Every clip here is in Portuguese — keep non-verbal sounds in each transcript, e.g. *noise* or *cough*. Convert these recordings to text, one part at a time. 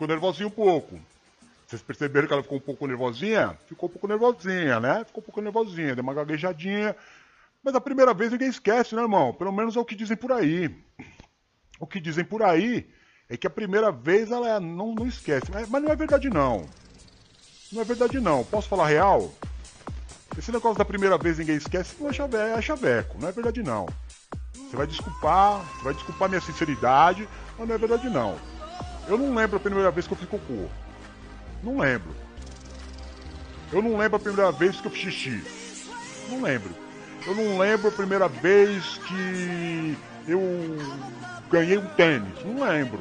ficou nervosinha um pouco. Vocês perceberam que ela ficou um pouco nervosinha? Ficou um pouco nervosinha, né? Ficou um pouco nervosinha, deu uma gaguejadinha. Mas a primeira vez ninguém esquece, né, irmão? Pelo menos é o que dizem por aí. O que dizem por aí é que a primeira vez ela não, não esquece. Mas, mas não é verdade, não. Não é verdade, não. Posso falar real? Esse negócio da primeira vez ninguém esquece não é, chaveco, é chaveco. Não é verdade, não. Você vai desculpar, você vai desculpar minha sinceridade, mas não é verdade, não. Eu não lembro a primeira vez que eu fiz cocô. Não lembro. Eu não lembro a primeira vez que eu fiz xixi. Não lembro. Eu não lembro a primeira vez que eu ganhei um tênis. Não lembro.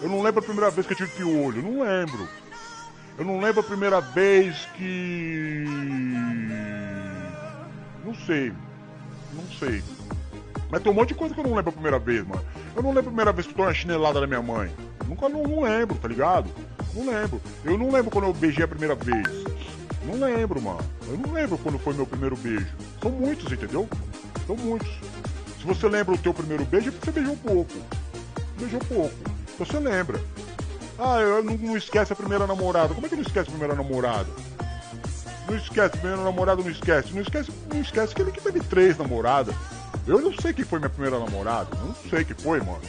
Eu não lembro a primeira vez que eu tive piolho. Não lembro. Eu não lembro a primeira vez que. Não sei. Não sei. Mas tem um monte de coisa que eu não lembro a primeira vez, mano. Eu não lembro a primeira vez que eu tô na chinelada da minha mãe. Nunca não, não lembro, tá ligado? Não lembro. Eu não lembro quando eu beijei a primeira vez. Não lembro, mano. Eu não lembro quando foi meu primeiro beijo. São muitos, entendeu? São muitos. Se você lembra o teu primeiro beijo, é porque você beijou pouco. Beijou pouco. Então você lembra. Ah, eu não, não esquece a primeira namorada. Como é que não esquece a primeira namorada? Não esquece, a primeira namorada não esquece. Não esquece, não esquece que ele que teve três namoradas. Eu não sei quem foi minha primeira namorada. Não sei quem foi, mano.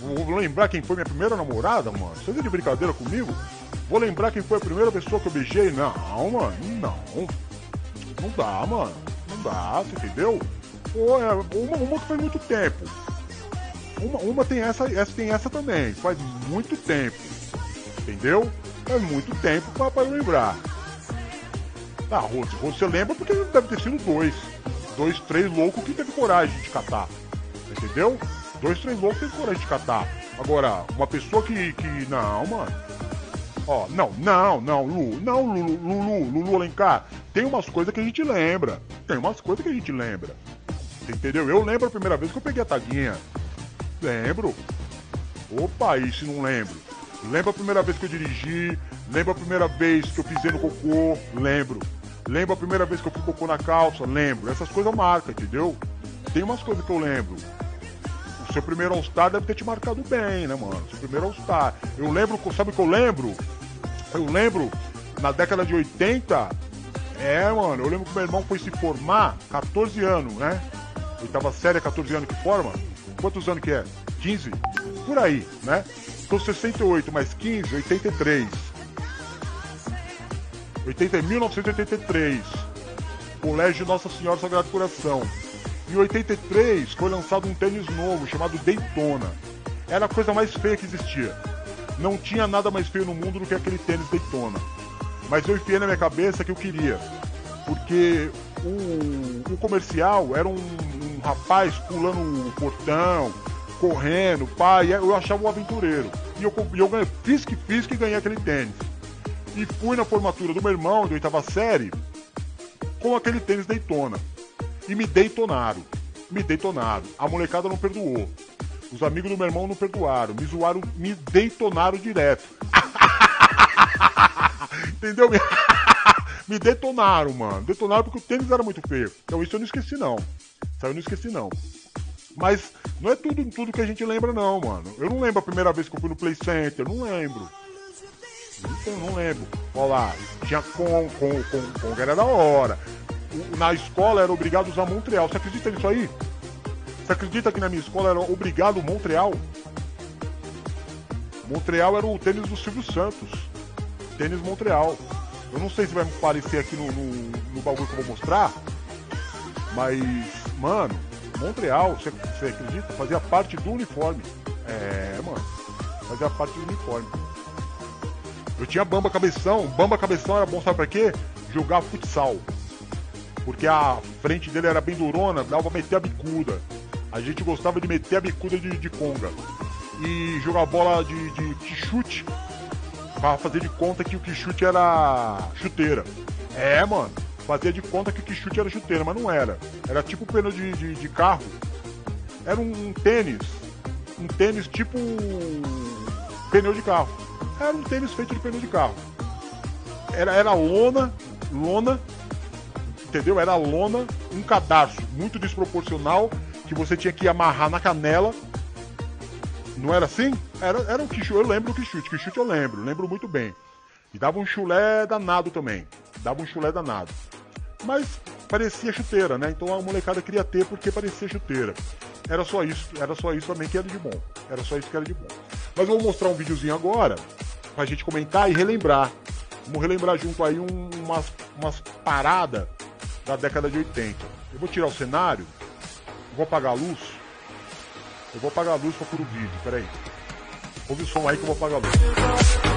Vou lembrar quem foi minha primeira namorada, mano. Você tá de brincadeira comigo? Vou lembrar quem foi a primeira pessoa que eu beijei? Não, mano, não. Não dá, mano. Não dá, você entendeu? É, uma, uma que faz muito tempo. Uma, uma tem essa, essa tem essa também. Faz muito tempo. Entendeu? Faz muito tempo pra, pra lembrar. Ah, Rose, você lembra porque deve ter sido dois. Dois, três loucos que teve coragem de catar. Entendeu? Dois, três loucos teve coragem de catar. Agora, uma pessoa que. que. Não, mano. Ó, não, não, não, Lu, não, Lulu, Lulu, Lulu Alencar. Tem umas coisas que a gente lembra. Tem umas coisas que a gente lembra. Entendeu? Eu lembro a primeira vez que eu peguei a taguinha. Lembro. Opa, aí se não lembro. Lembro a primeira vez que eu dirigi. Lembro a primeira vez que eu pisei no cocô. Lembro. Lembro a primeira vez que eu fui cocô na calça. Lembro. Essas coisas marcam, entendeu? Tem umas coisas que eu lembro. Seu primeiro All-Star deve ter te marcado bem, né, mano? Seu primeiro All-Star. Eu lembro, sabe o que eu lembro? Eu lembro, na década de 80, é, mano, eu lembro que meu irmão foi se formar, 14 anos, né? Oitava série, 14 anos que forma. Quantos anos que é? 15? Por aí, né? Então 68 mais 15, 83. 80, 1983. Colégio Nossa Senhora Sagrado Coração. Em 83 foi lançado um tênis novo chamado Daytona. Era a coisa mais feia que existia. Não tinha nada mais feio no mundo do que aquele tênis Daytona. Mas eu enfiei na minha cabeça que eu queria. Porque o, o comercial era um, um, rapaz pulando o portão, correndo, pai, eu achava um aventureiro. E eu, eu ganhei, fiz que fiz que ganhei aquele tênis. E fui na formatura do meu irmão, de oitava série, com aquele tênis Daytona. E me detonaram. Me detonaram. A molecada não perdoou. Os amigos do meu irmão não perdoaram. Me zoaram, me detonaram direto. *laughs* Entendeu? *laughs* me detonaram, mano. Detonaram porque o tênis era muito feio. Então isso eu não esqueci, não. Isso eu não esqueci, não. Mas não é tudo, tudo que a gente lembra, não, mano. Eu não lembro a primeira vez que eu fui no Play Center. Não lembro. Então, não lembro. Olha lá, tinha com, com, com, com era da hora. Na escola era obrigado a usar Montreal. Você acredita nisso aí? Você acredita que na minha escola era obrigado Montreal? Montreal era o tênis do Silvio Santos. Tênis Montreal. Eu não sei se vai aparecer aqui no, no, no bagulho que eu vou mostrar. Mas, mano, Montreal, você, você acredita? Fazia parte do uniforme. É, mano. Fazia parte do uniforme. Eu tinha bamba cabeção. Bamba cabeção era bom, sabe pra quê? Jogar futsal. Porque a frente dele era bem durona, dava pra meter a bicuda. A gente gostava de meter a bicuda de, de conga e jogar bola de, de, de chute pra fazer de conta que o que chute era chuteira. É, mano, fazia de conta que o que chute era chuteira, mas não era. Era tipo pneu de, de, de carro. Era um, um tênis. Um tênis tipo pneu de carro. Era um tênis feito de pneu de carro. Era, era lona, lona, entendeu? Era lona, um cadarço muito desproporcional que você tinha que amarrar na canela, Não era assim? Era, era um quichute, eu lembro do quichute, quichute eu lembro, lembro muito bem. E dava um chulé danado também, dava um chulé danado. Mas parecia chuteira, né? Então a molecada queria ter porque parecia chuteira. Era só isso, era só isso também que era de bom. Era só isso que era de bom. Mas eu vou mostrar um videozinho agora pra gente comentar e relembrar. Vamos relembrar junto aí um, umas, umas paradas da década de 80. Eu vou tirar o cenário, vou apagar a luz. Eu vou apagar a luz pôr o vídeo, peraí. Ouve o som aí que eu vou apagar a luz.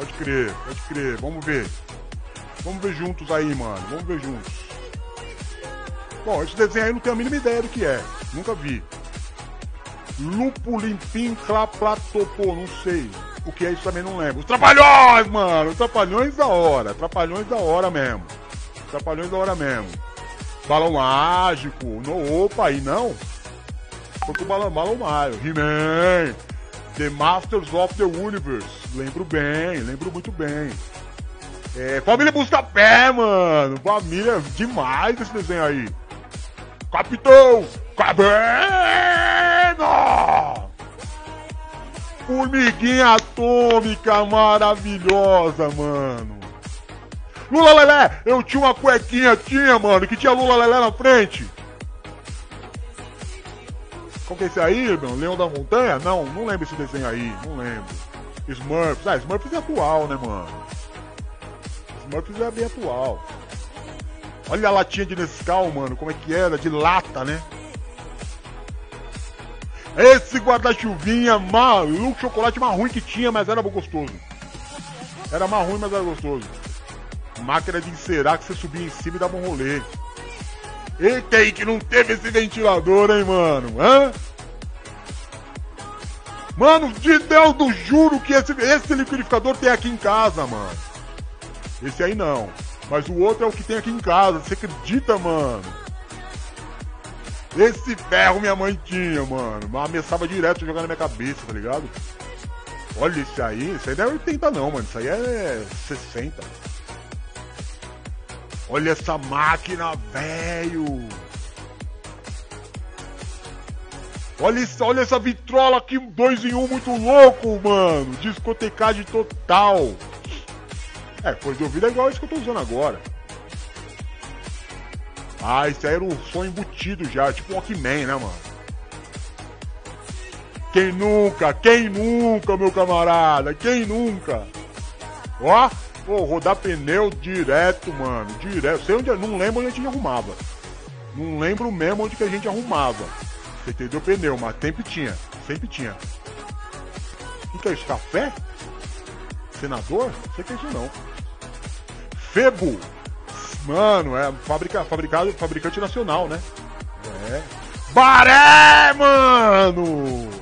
Pode crer, pode crer. Vamos ver. Vamos ver juntos aí, mano. Vamos ver juntos. Bom, esse desenho aí não tenho a mínima ideia do que é. Nunca vi. Lupo limpim claplatopô, não sei. O que é isso também não lembro. Os trapalhões, mano! Os trapalhões da hora. Trapalhões da hora mesmo. Trapalhões da hora mesmo. Balão mágico. No, opa, aí não. Foi com o balão, balão mágico. He-Man. The Masters of the Universe. Lembro bem, lembro muito bem. É, família Buscapé, mano. Família demais esse desenho aí. Capitão Cabena! Formiguinha atômica maravilhosa, mano. Lula Lelé, eu tinha uma cuequinha, tinha, mano, que tinha Lula Lelé na frente. Qual que é esse aí, irmão? Leão da Montanha? Não, não lembro esse desenho aí, não lembro. Smurfs, ah, Smurfs é atual, né, mano? Smurfs é bem atual. Olha a latinha de Nescau, mano, como é que era, de lata, né? Esse guarda-chuvinha maluco, chocolate mais ruim que tinha, mas era gostoso. Era mais ruim, mas era gostoso. Máquina de encerar que você subia em cima e dava um rolê. Eita aí que não teve esse ventilador, hein, mano? Hã? Mano, de Deus do juro que esse, esse liquidificador tem aqui em casa, mano. Esse aí não. Mas o outro é o que tem aqui em casa. Você acredita, mano? Esse ferro minha mãe tinha, mano. Ameaçava direto jogar na minha cabeça, tá ligado? Olha esse aí. Isso aí não é 80 não, mano. Isso aí é 60. Olha essa máquina, velho. Olha, isso, olha essa vitrola aqui, dois em um, muito louco, mano. Discotecagem total. É, coisa de ouvido é igual isso que eu tô usando agora. Ah, isso aí era um som embutido já, tipo Walkman, né, mano? Quem nunca? Quem nunca, meu camarada? Quem nunca? Ó, Pô, rodar pneu direto, mano. Direto. Sei onde. Não lembro onde a gente arrumava. Não lembro mesmo onde que a gente arrumava. Você entendeu? Pneu, mas sempre tinha. Sempre tinha. O que é isso? Café? Senador? Não sei que é isso não. Febo. Mano, é fabrica, fabricado, fabricante nacional, né? É. Baré, mano!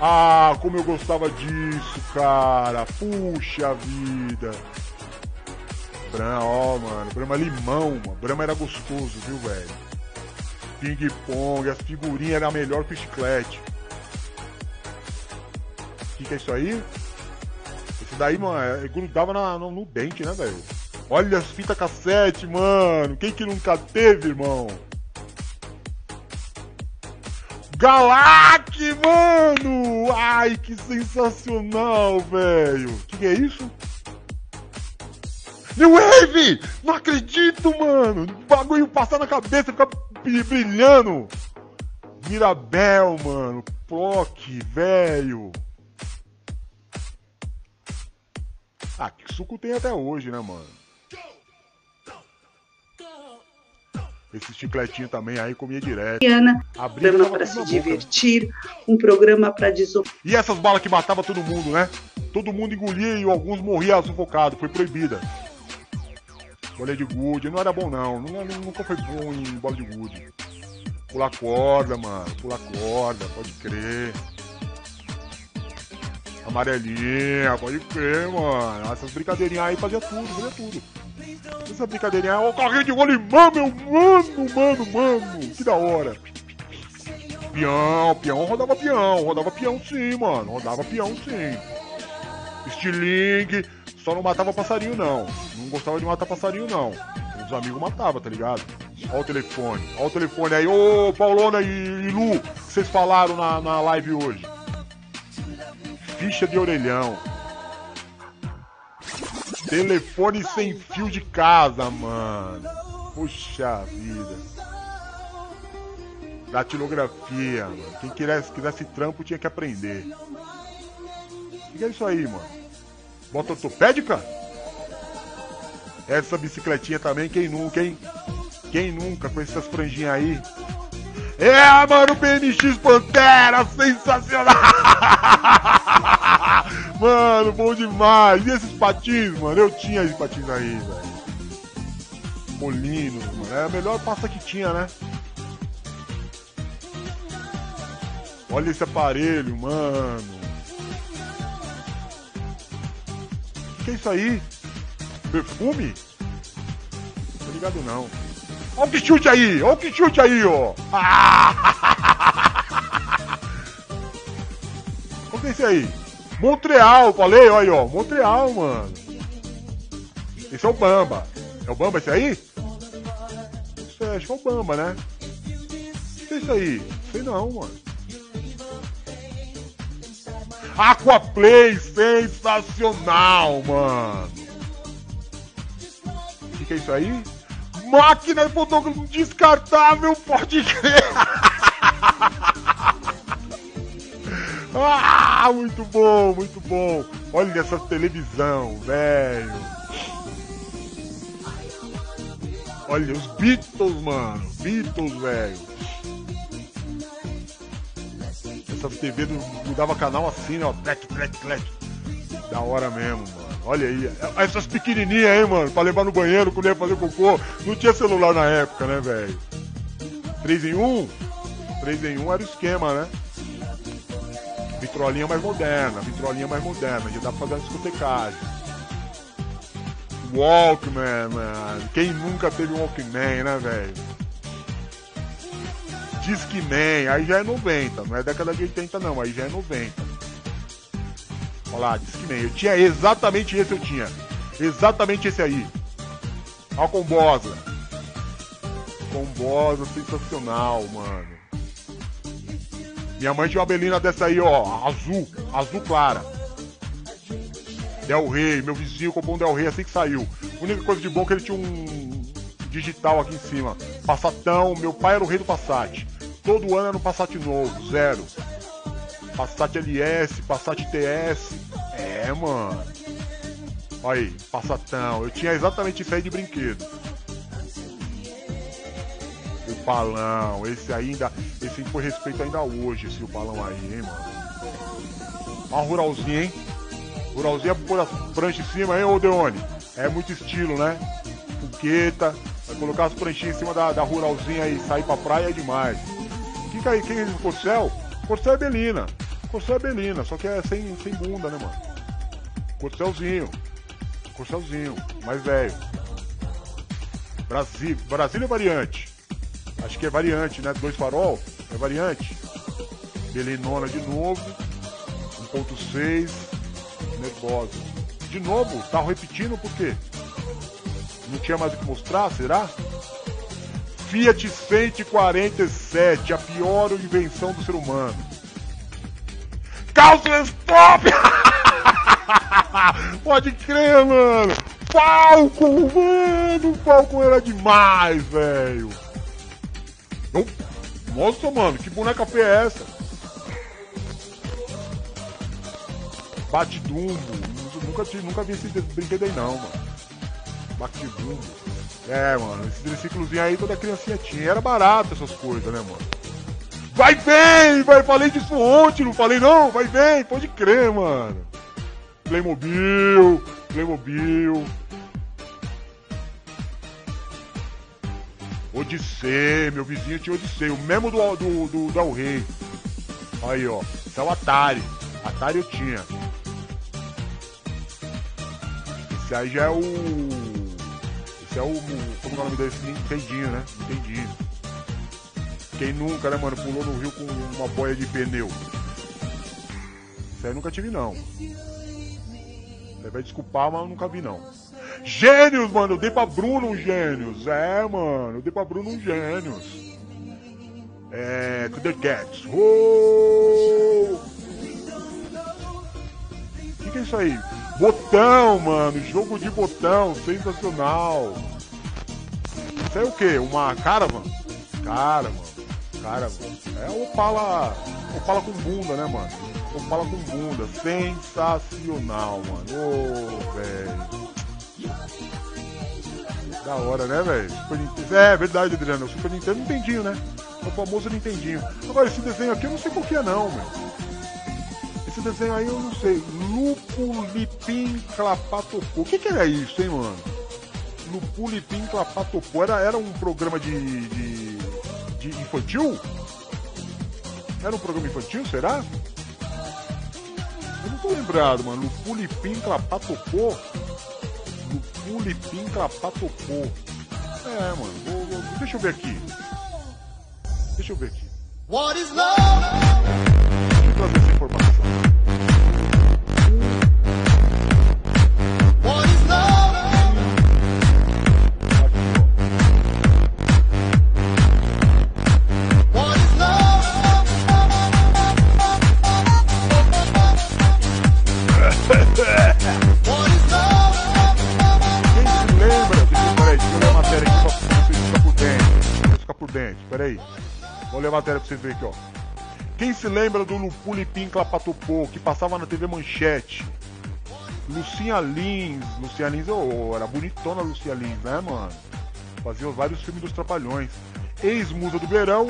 Ah, como eu gostava disso, cara. Puxa vida. Brahma, ó, mano. Brahma limão, mano. Brahma era gostoso, viu, velho? Ping pong, as figurinhas eram melhor que o chiclete. O que, que é isso aí? Esse daí, mano, é, grudava na, no, no dente, né, velho? Olha as fitas cassete, mano. Quem que nunca teve, irmão? Galac, mano! Ai, que sensacional, velho! Que que é isso? New Wave! Não acredito, mano! Bagulho passar na cabeça, ficar brilhando! Mirabel, mano! Proc, velho! Ah, que suco tem até hoje, né, mano? Esse chicletinho também aí comia direto. Abria programa para se divertir, um programa para desopar. E essas balas que matava todo mundo, né? Todo mundo engolia e alguns morriam sufocados, foi proibida. Bola de gude, não era bom não, nunca foi bom em bola de gude. Pular corda, mano, pular corda, pode crer. Amarelinha, pode crer, mano. Essas brincadeirinhas aí fazia tudo, fazia tudo. Essa brincadeirinha, o carrinho de rolimã, meu mano, mano, mano. Que da hora. Peão, peão rodava peão, rodava peão sim, mano. Rodava peão sim. Estilingue, só não matava passarinho não. Não gostava de matar passarinho não. Os amigos matavam, tá ligado? Olha o telefone, olha o telefone aí. Ô, Paulona e, e Lu, que vocês falaram na, na live hoje. Ficha de orelhão. Telefone sem fio de casa, mano. Puxa vida. Datilografia, mano. Quem quisesse, quisesse trampo tinha que aprender. O que é isso aí, mano? Bota ortopédica? Essa bicicletinha também, quem nunca, hein? Quem nunca com essas franjinhas aí? É, mano, BNX Pantera, sensacional! *laughs* Mano, bom demais. E esses patins, mano? Eu tinha esses patins aí, velho. Molinos, mano. É a melhor pasta que tinha, né? Olha esse aparelho, mano. O que é isso aí? Perfume? Tô ligado não. Olha o que chute aí! Olha o que chute aí, ó! *laughs* Que é isso aí? Montreal, falei, olha aí, ó. Montreal, mano. Esse é o Bamba. É o Bamba esse aí? Isso é, acho que é o Bamba, né? O que é isso aí? Sei não, mano. Aquaplay sensacional, mano. O que, que é isso aí? Máquina de fotógrafo descartável, pode crer. *laughs* Ah, muito bom, muito bom. Olha essa televisão, velho. Olha os Beatles, mano. Beatles, velho. Essas TV mudava canal assim, ó. Trek, trek, trek. Da hora mesmo, mano. Olha aí. Essas pequenininhas aí, mano. Pra levar no banheiro quando ia fazer cocô. Não tinha celular na época, né, velho? 3 em 1? 3 em 1 era o esquema, né? Vitrolinha mais moderna, vitrolinha mais moderna, já dá pra fazer uma discotecagem. Walkman, mano. Quem nunca teve um Walkman, né, velho? Discman, aí já é 90, não é década de 80 não, aí já é 90. Olha lá, Discman. Eu tinha exatamente esse eu tinha. Exatamente esse aí. A combosa. Combosa sensacional, mano. Minha mãe tinha uma belina dessa aí, ó, azul, azul clara. Del Rey, meu vizinho comprou um Del Rey assim que saiu. A única coisa de bom é que ele tinha um digital aqui em cima. Passatão, meu pai era o rei do Passat. Todo ano era um Passat novo, zero. Passat LS, Passat TS. É, mano. Olha aí, Passatão. Eu tinha exatamente isso aí de brinquedo. O palão, esse ainda. Esse foi respeito ainda hoje, esse o balão aí, hein, mano. Ó, ruralzinho, hein? Ruralzinho é pôr as pranchas em cima, hein, ô Deone? É muito estilo, né? Fogueta, vai colocar as pranchinhas em cima da, da ruralzinha e sair pra praia é demais. Que que aí, quem é Corcel? Corcel é Belina. Corcel é Belina, só que é sem, sem bunda, né, mano? Corcelzinho. Corcelzinho, mais velho. Brasil, Brasília é variante. Acho que é variante, né? Dois farol. É variante. Belinona de novo. 1.6. Nervosa. De novo, tá repetindo por quê? Não tinha mais o que mostrar, será? Fiat 147, a pior invenção do ser humano. Calça stop! *laughs* Pode crer, mano! Falcon, mano! Falcon era demais, velho! Nossa, mano, que boneca feia é essa? Bate Dumbo. Nunca, nunca vi esse brinquedo aí não, mano. Bate Dumbo. É, mano, esse triciclozinho aí toda criancinha tinha. Era barato essas coisas, né, mano? Vai bem, vai, falei disso ontem, não falei não, vai bem, pode crer, mano. Playmobil, Playmobil. Odissei, meu vizinho tinha Odissei, o mesmo do, do, do, do Rei. Aí, ó, esse é o Atari. Atari eu tinha. Esse aí já é o. Esse é o. Como é o nome desse? Nintendinho, né? Nintendinho. Quem nunca, né, mano, pulou no rio com uma boia de pneu? Isso aí eu nunca tive, não. Você vai desculpar, mas eu nunca vi, não. Gênios, mano, eu dei pra Bruno um gênios. É, mano, eu dei pra Bruno um gênios. É. The Cats. O que, que é isso aí? Botão, mano, jogo de botão, sensacional. Isso é o que? Uma caravan? Cara, mano. Cara, mano. É o Opala. Opala com bunda, né, mano? Opala com bunda. Sensacional, mano. Ô, oh, velho. Da hora, né, velho? Super Nintendo. É, verdade, Adriano. Super Nintendo Nintendinho, né? O famoso Nintendinho. Agora, esse desenho aqui eu não sei qual que é, não, meu. Esse desenho aí eu não sei. Lupulipim Clapatopô. O que que era isso, hein, mano? Lupulipim Clapatopô. Era, era um programa de, de, de infantil? Era um programa infantil, será? Eu não tô lembrado, mano. Lupulipim Clapatopô. Lupulipim Clapatopô. É, mano. Vou, vou, deixa eu ver aqui. Deixa eu ver aqui. What is love? Deixa eu trazer essa informação. Vocês verem aqui, ó. Quem se lembra do Lupulipim Clapatopô, que passava na TV Manchete? Lucinha Lins, Lucinha Lins, oh, era bonitona a Lucinha Lins, né, mano? Fazia vários filmes dos Trapalhões. Ex-musa do Verão,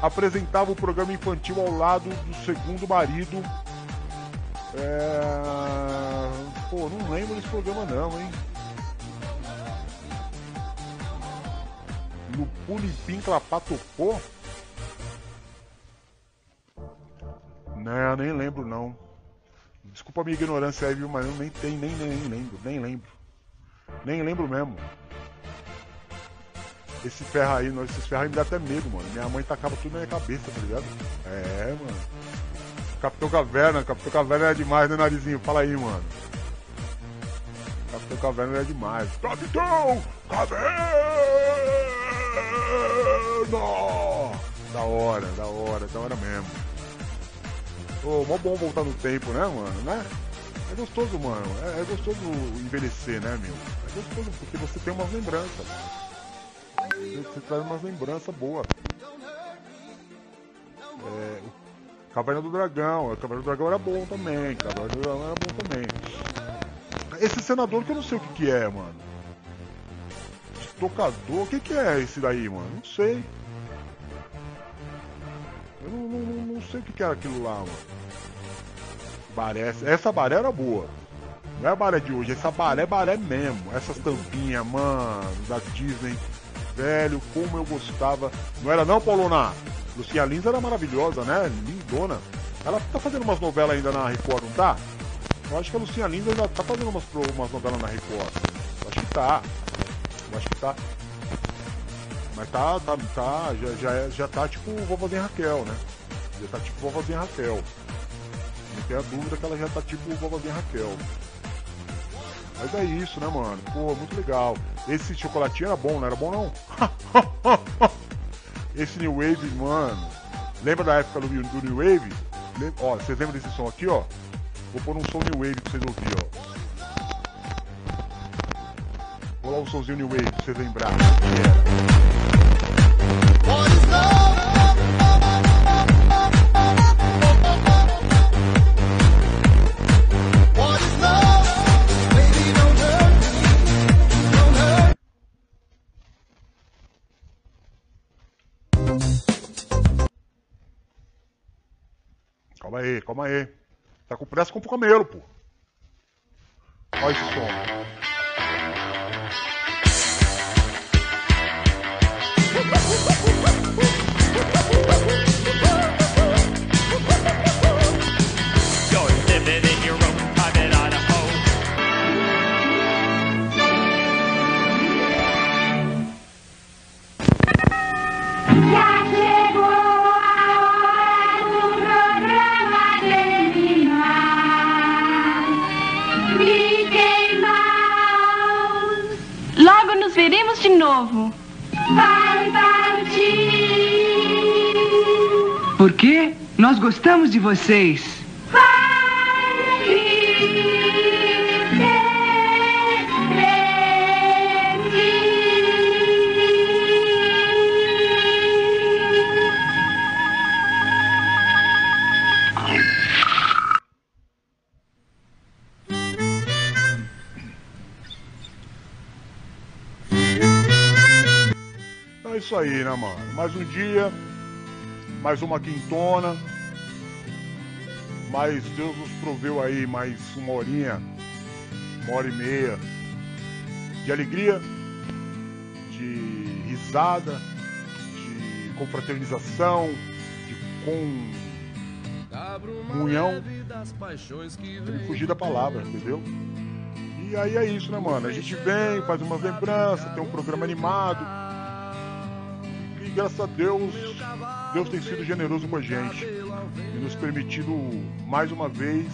apresentava o programa infantil ao lado do segundo marido. É... Pô, não lembro desse programa não, hein? Lupulipim Clapatopô? Não, nem lembro não. Desculpa a minha ignorância aí, viu? Mas eu nem tem, nem, nem, nem lembro, nem lembro. Nem lembro mesmo. Esse ferro aí, esses ferros aí me dá até medo, mano. Minha mãe tacava tudo na minha cabeça, tá ligado? É, mano. Capitão Caverna, Capitão Caverna é demais, né, narizinho? Fala aí, mano. Capitão Caverna é demais. Capitão Caverna! Da hora, da hora, da hora mesmo. Ô, mó bom voltar no tempo, né, mano? Né? É gostoso, mano. É, é, gostoso envelhecer, né, meu? É gostoso porque você tem umas lembranças. Você traz umas lembranças boas. É, Caverna do Dragão. Caverna do Dragão era bom também. Caverna do Dragão era bom também. Esse senador que eu não sei o que, que é, mano. Tocador, o que, que é esse daí, mano? Não sei. Eu não, não, não sei o que, era aquilo lá, mano. Baré, essa baré era boa. Não é a baré de hoje, essa baré é baré mesmo. Essas tampinhas, mano, da Disney. Velho, como eu gostava. Não era não, Paulona? Lucia Lins era maravilhosa, né? Lindona. Ela tá fazendo umas novelas ainda na Record, não tá? Eu acho que a Lucinha Lins ainda tá fazendo umas, umas novelas na Record. Eu acho que tá. Eu acho que tá. Mas tá, tá, tá, já, já, já tá tipo vovozinha Raquel, né? Já tá tipo vovozinha Raquel. Não tem a dúvida que ela já tá tipo vovozinha Raquel. Mas é isso, né, mano? Pô, muito legal. Esse chocolatinho era bom, não era bom não? *laughs* Esse New Wave, mano. Lembra da época do, do New Wave? Ó, vocês lembram desse som aqui, ó? Vou pôr um som New Wave pra vocês ouvirem, ó. Vou lá um somzinho New Wave pra vocês lembrarem o Calma aí. Tá com pressa, compra o camelo, pô. Olha esse som. Gostamos de vocês. isso aí, né, mano? Mais um dia, mais uma quintona. Mas Deus nos proveu aí mais uma horinha, uma hora e meia de alegria, de risada, de confraternização, de comunhão. Tem que fugir da palavra, entendeu? E aí é isso, né, mano? A gente vem, faz umas lembranças, tem um programa animado graças a Deus, Deus tem sido generoso com a gente e nos permitido mais uma vez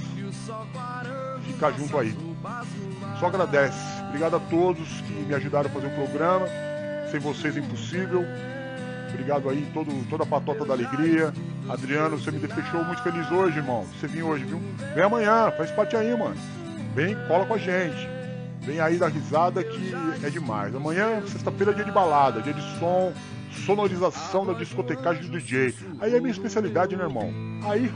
ficar junto aí. Só agradece. Obrigado a todos que me ajudaram a fazer o programa. Sem vocês é impossível. Obrigado aí, todo, toda a patota da alegria. Adriano, você me deixou muito feliz hoje, irmão. Você vem hoje, viu? Vem amanhã, faz parte aí, mano. Vem, cola com a gente. Vem aí da risada que é demais. Amanhã, sexta-feira, é dia de balada, dia de som, sonorização da discotecagem do DJ. Aí é minha especialidade, né, irmão? Aí.